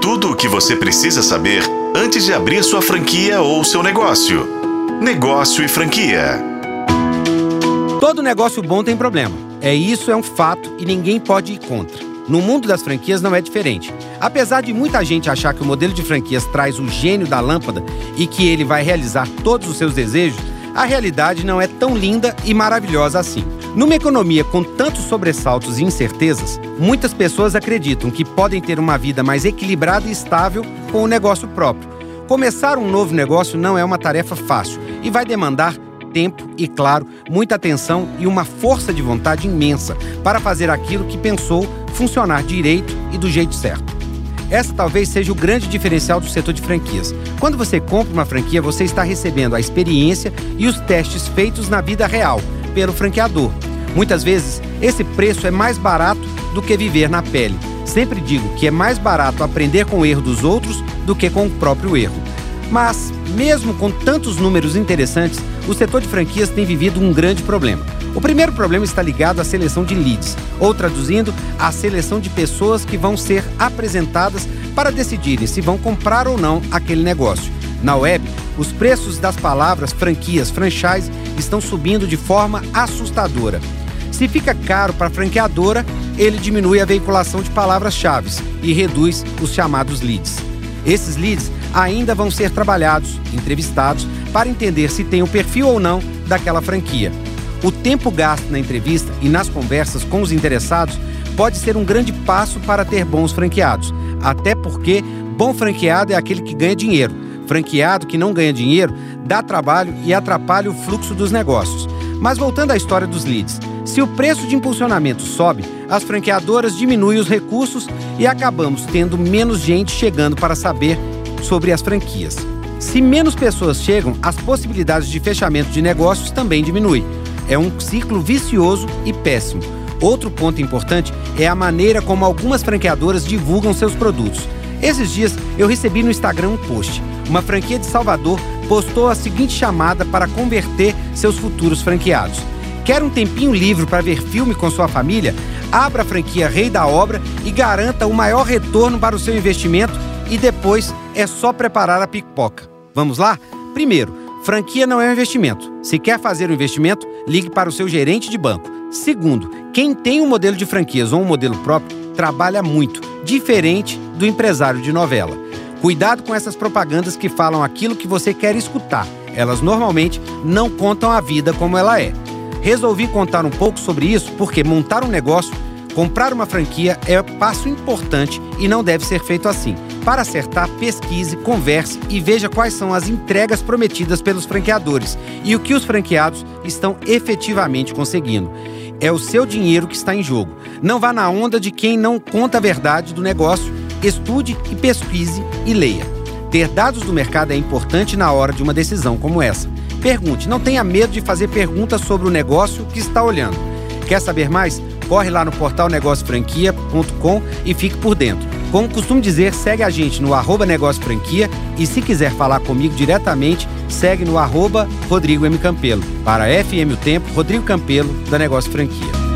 Tudo o que você precisa saber antes de abrir sua franquia ou seu negócio. Negócio e franquia. Todo negócio bom tem problema. É isso, é um fato e ninguém pode ir contra. No mundo das franquias não é diferente. Apesar de muita gente achar que o modelo de franquias traz o gênio da lâmpada e que ele vai realizar todos os seus desejos, a realidade não é tão linda e maravilhosa assim. Numa economia com tantos sobressaltos e incertezas, muitas pessoas acreditam que podem ter uma vida mais equilibrada e estável com o negócio próprio. Começar um novo negócio não é uma tarefa fácil e vai demandar tempo e, claro, muita atenção e uma força de vontade imensa para fazer aquilo que pensou funcionar direito e do jeito certo. Essa talvez seja o grande diferencial do setor de franquias. Quando você compra uma franquia, você está recebendo a experiência e os testes feitos na vida real pelo franqueador. Muitas vezes, esse preço é mais barato do que viver na pele. Sempre digo que é mais barato aprender com o erro dos outros do que com o próprio erro. Mas, mesmo com tantos números interessantes, o setor de franquias tem vivido um grande problema. O primeiro problema está ligado à seleção de leads, ou traduzindo, à seleção de pessoas que vão ser apresentadas para decidirem se vão comprar ou não aquele negócio. Na web, os preços das palavras franquias, franchise estão subindo de forma assustadora. Se fica caro para a franqueadora, ele diminui a veiculação de palavras-chave e reduz os chamados leads. Esses leads ainda vão ser trabalhados, entrevistados, para entender se tem o perfil ou não daquela franquia. O tempo gasto na entrevista e nas conversas com os interessados pode ser um grande passo para ter bons franqueados, até porque bom franqueado é aquele que ganha dinheiro. Franqueado que não ganha dinheiro dá trabalho e atrapalha o fluxo dos negócios. Mas voltando à história dos leads, se o preço de impulsionamento sobe, as franqueadoras diminuem os recursos e acabamos tendo menos gente chegando para saber sobre as franquias. Se menos pessoas chegam, as possibilidades de fechamento de negócios também diminuem. É um ciclo vicioso e péssimo. Outro ponto importante é a maneira como algumas franqueadoras divulgam seus produtos. Esses dias eu recebi no Instagram um post. Uma franquia de Salvador postou a seguinte chamada para converter seus futuros franqueados. Quer um tempinho livre para ver filme com sua família? Abra a franquia Rei da Obra e garanta o maior retorno para o seu investimento e depois é só preparar a pipoca. Vamos lá? Primeiro, franquia não é um investimento. Se quer fazer um investimento, ligue para o seu gerente de banco. Segundo, quem tem um modelo de franquias ou um modelo próprio trabalha muito, diferente do empresário de novela. Cuidado com essas propagandas que falam aquilo que você quer escutar. Elas normalmente não contam a vida como ela é. Resolvi contar um pouco sobre isso porque montar um negócio, comprar uma franquia é um passo importante e não deve ser feito assim. Para acertar, pesquise, converse e veja quais são as entregas prometidas pelos franqueadores e o que os franqueados estão efetivamente conseguindo. É o seu dinheiro que está em jogo. Não vá na onda de quem não conta a verdade do negócio. Estude e pesquise e leia. Ter dados do mercado é importante na hora de uma decisão como essa. Pergunte, não tenha medo de fazer perguntas sobre o negócio que está olhando. Quer saber mais? Corre lá no portal negociofranquia.com e fique por dentro. Como costumo dizer, segue a gente no arroba Negócio Franquia e se quiser falar comigo diretamente, segue no arroba Rodrigo M. Campelo. Para FM O Tempo, Rodrigo Campelo, da Negócio Franquia.